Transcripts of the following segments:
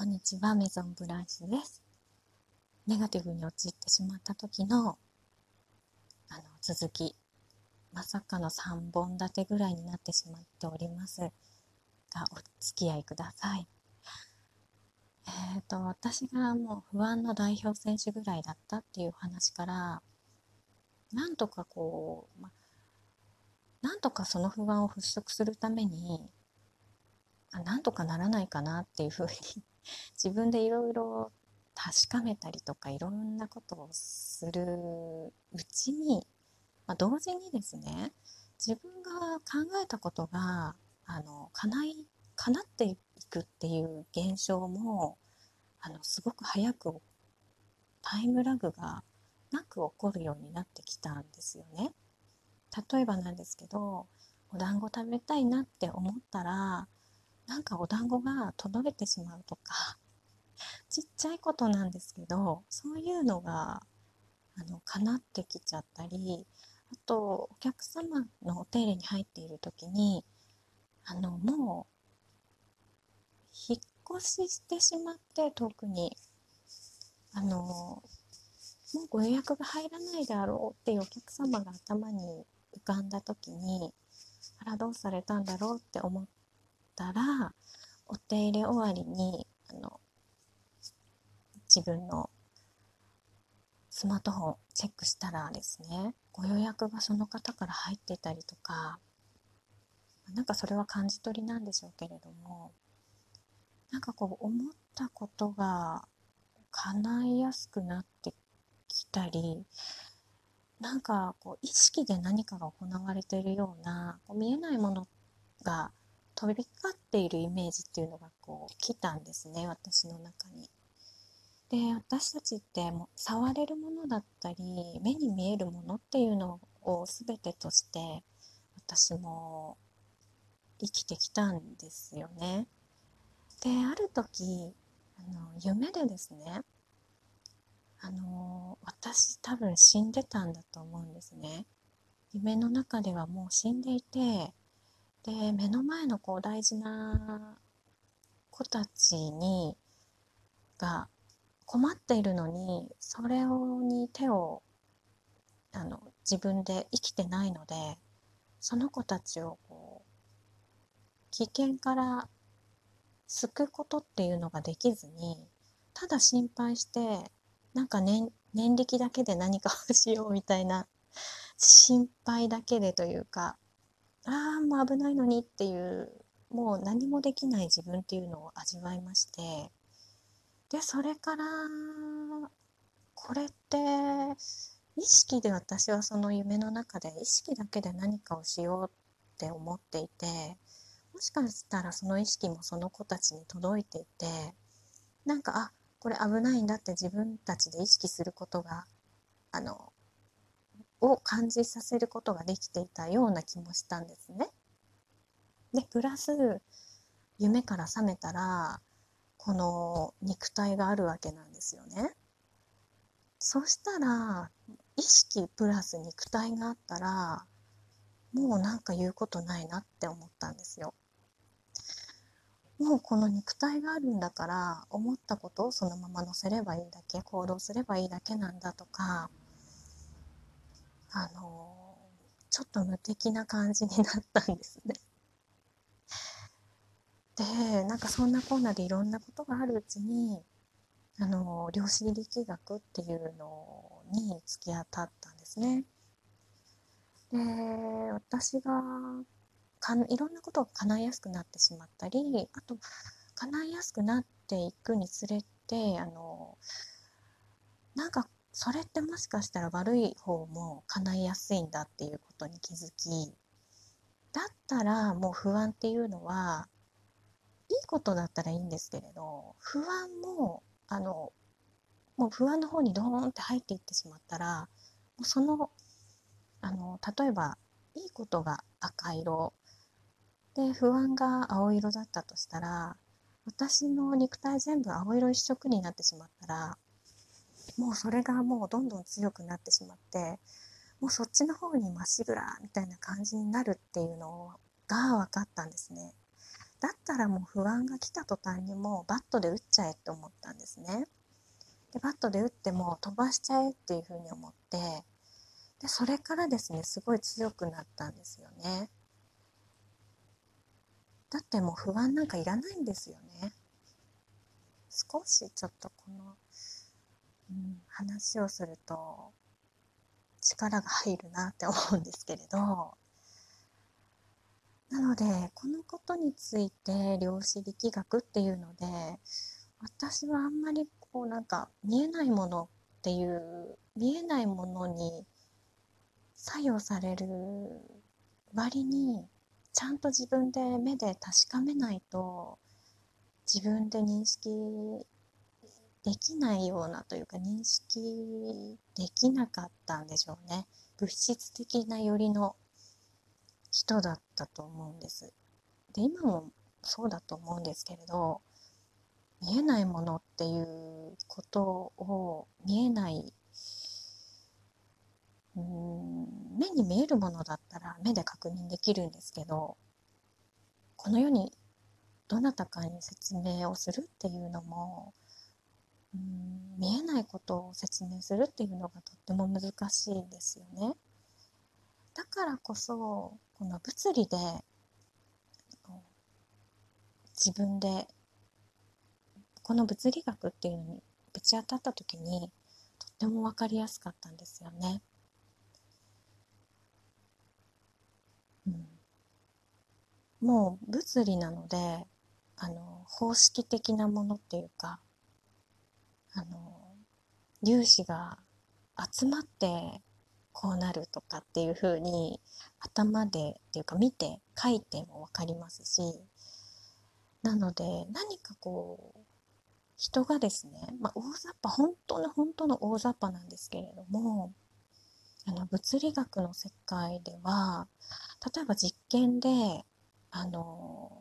こんにちは、メゾンブランシュです。ネガティブに陥ってしまった時の、あの、続き、まさかの3本立てぐらいになってしまっておりますが、お付き合いください。えっ、ー、と、私がもう不安の代表選手ぐらいだったっていう話から、なんとかこう、ま、なんとかその不安を払拭するために、あなんとかならないかなっていうふうに自分でいろいろ確かめたりとかいろんなことをするうちに、まあ、同時にですね自分が考えたことがあの叶い叶っていくっていう現象もあのすごく早くタイムラグがなく起こるようになってきたんですよね。例えばなんですけどお団子食べたいなって思ったらなんかお団子が届いてしまうとか ちっちゃいことなんですけどそういうのがあの叶ってきちゃったりあとお客様のお手入れに入っている時にあのもう引っ越ししてしまって特にあのもうご予約が入らないであろうっていうお客様が頭に浮かんだ時にあらどうされたんだろうって思ったらお手入れ終わりにあの自分のスマートフォンチェックしたらですねご予約がその方から入ってたりとかなんかそれは感じ取りなんでしょうけれどもなんかこう思ったことが叶いやすくなってきたりなんかこう意識で何かが行われているようなこう見えないものが飛び交っているイメージっていうのがこう来たんですね私の中に。で私たちってもう触れるものだったり目に見えるものっていうのを全てとして私も生きてきたんですよね。である時あの夢でですねあの私多分死んでたんだと思うんですね。夢の中ではもう死んでいてで目の前のこう大事な子たちにが困っているのにそれをに手をあの自分で生きてないのでその子たちをこう危険から救うことっていうのができずにただ心配してなんか念念力だけで何かをしようみたいな心配だけでというかああもう危ないのにっていうもう何もできない自分っていうのを味わいまして。でそれからこれって意識で私はその夢の中で意識だけで何かをしようって思っていてもしかしたらその意識もその子たちに届いていてなんかあこれ危ないんだって自分たちで意識することがあのを感じさせることができていたような気もしたんですね。でプラス夢から覚めたらこの肉体があるわけなんですよね。そしたら意識プラス肉体があったらもうなんか言うことないなって思ったんですよ。もうこの肉体があるんだから思ったことをそのまま載せればいいだけ行動すればいいだけなんだとかあのちょっと無敵な感じになったんですね。でなんかそんなこんなでいろんなことがあるうちにあの量子力学っていうのに突き当たったんですね。で私がかいろんなことが叶いやすくなってしまったりあと叶いやすくなっていくにつれてあのなんかそれってもしかしたら悪い方も叶いやすいんだっていうことに気づきだったらもう不安っていうのはいいことだったらいいんですけれど不安もあのもう不安の方にドーンって入っていってしまったらもうそのあの例えばいいことが赤色で不安が青色だったとしたら私の肉体全部青色一色になってしまったらもうそれがもうどんどん強くなってしまってもうそっちの方にまっしぐらみたいな感じになるっていうのが分かったんですね。だったらもう不安が来た途端にもうバットで打っちゃえって思ったんですね。でバットで打っても飛ばしちゃえっていうふうに思ってでそれからですねすごい強くなったんですよね。だってもう不安なんかいらないんですよね。少しちょっとこの、話をすると力が入るなって思うんですけれどなのでこのことについて量子力学っていうので私はあんまりこうなんか見えないものっていう見えないものに作用される割にちゃんと自分で目で確かめないと自分で認識できないようなというか認識できなかったんでしょうね物質的な寄りの人だったと思うんです。で今もそうだと思うんですけれど見えないものっていうことを見えないうん目に見えるものだったら目で確認できるんですけどこの世にどなたかに説明をするっていうのもうん見えないことを説明するっていうのがとっても難しいですよね。だからこそこの物理で自分でこの物理学っていうのにぶち当たった時にとっても分かりやすかったんですよね。うん、もう物理なのであの方式的なものっていうかあの粒子が集まってこうなるとかっていう風に頭でっていうか見て書いても分かりますしなので何かこう人がですね、まあ、大雑把本当の本当の大雑把なんですけれどもあの物理学の世界では例えば実験であの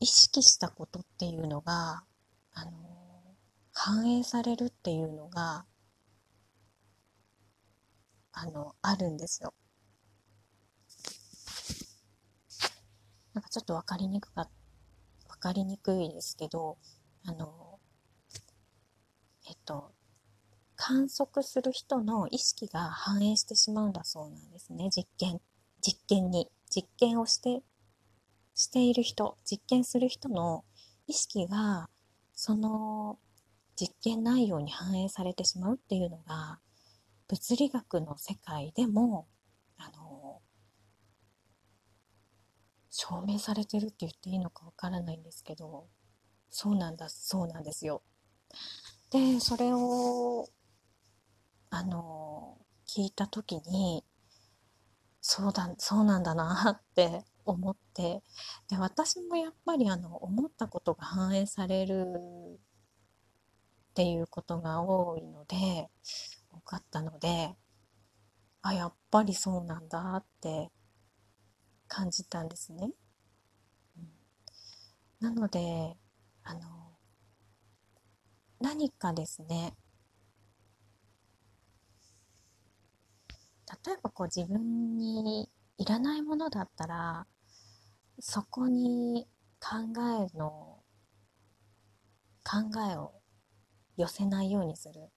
意識したことっていうのがあの反映されるっていうのがあのあるんですよ。なんかちょっと分かりにくか分かりにくいですけどあのえっと観測する人の意識が反映してしまうんだそうなんですね実験実験に実験をしてしている人実験する人の意識がその実験内容に反映されてしまうっていうのが物理学の世界でもあの証明されてるって言っていいのかわからないんですけどそうなんだそうなんですよ。でそれをあの聞いた時にそうだそうなんだなって思ってで私もやっぱりあの思ったことが反映されるっていうことが多いので多かったのであやっぱりそうなんだって感じたんですね。うん、なのであの何かですね例えばこう自分にいらないものだったらそこに考えの考えを寄せないようにする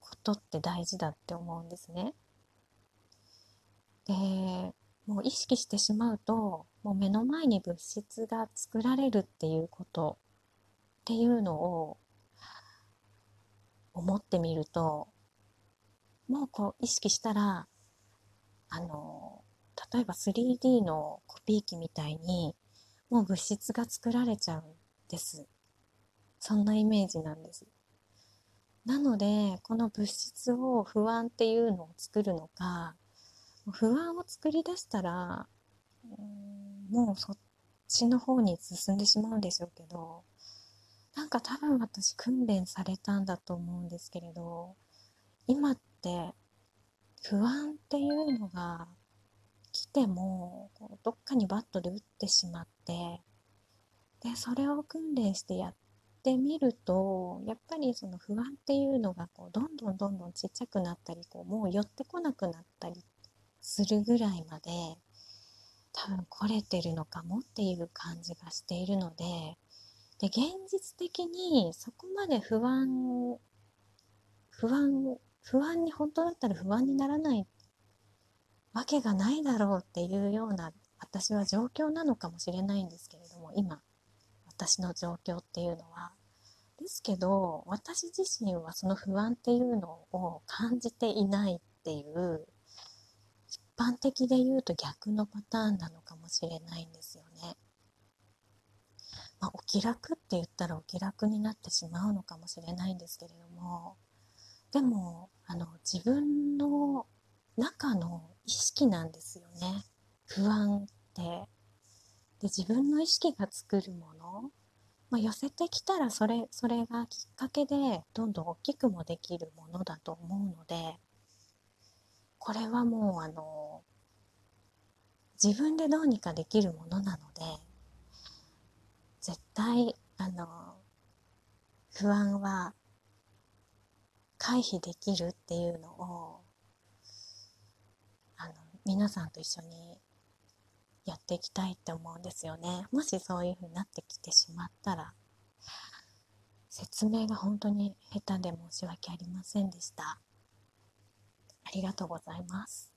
ことって大事だって思うんですね。でもう意識してしまうともう目の前に物質が作られるっていうことっていうのを思ってみるともうこう意識したらあの例えば 3D のコピー機みたいにもう物質が作られちゃうんです。そんなイメージなんです。なのでこの物質を不安っていうのを作るのか不安を作り出したらもうそっちの方に進んでしまうんでしょうけどなんか多分私訓練されたんだと思うんですけれど今って不安っていうのが来てもどっかにバットで打ってしまってでそれを訓練してやってみるとやっぱりその不安っていうのがこうどんどんどんどんちっちゃくなったりこうもう寄ってこなくなったりするぐらいまで多分来れてるのかもっていう感じがしているのでで現実的にそこまで不安不安不安に本当だったら不安にならないわけがないだろうっていうような私は状況なのかもしれないんですけれども今私の状況っていうのはですけど私自身はその不安っていうのを感じていないっていう一般的で言うと逆のパターンなのかもしれないんですよね。まあ、お気楽って言ったらお気楽になってしまうのかもしれないんですけれどもでもあの自分の中の意識なんですよね。不安って。で自分の意識が作るもの、まあ、寄せてきたらそれそれがきっかけでどんどん大きくもできるものだと思うのでこれはもうあの自分でどうにかできるものなので絶対あの不安は回避できるっていうのを皆さんと一緒にやっていきたいって思うんですよね。もしそういうふうになってきてしまったら説明が本当に下手で申し訳ありませんでした。ありがとうございます。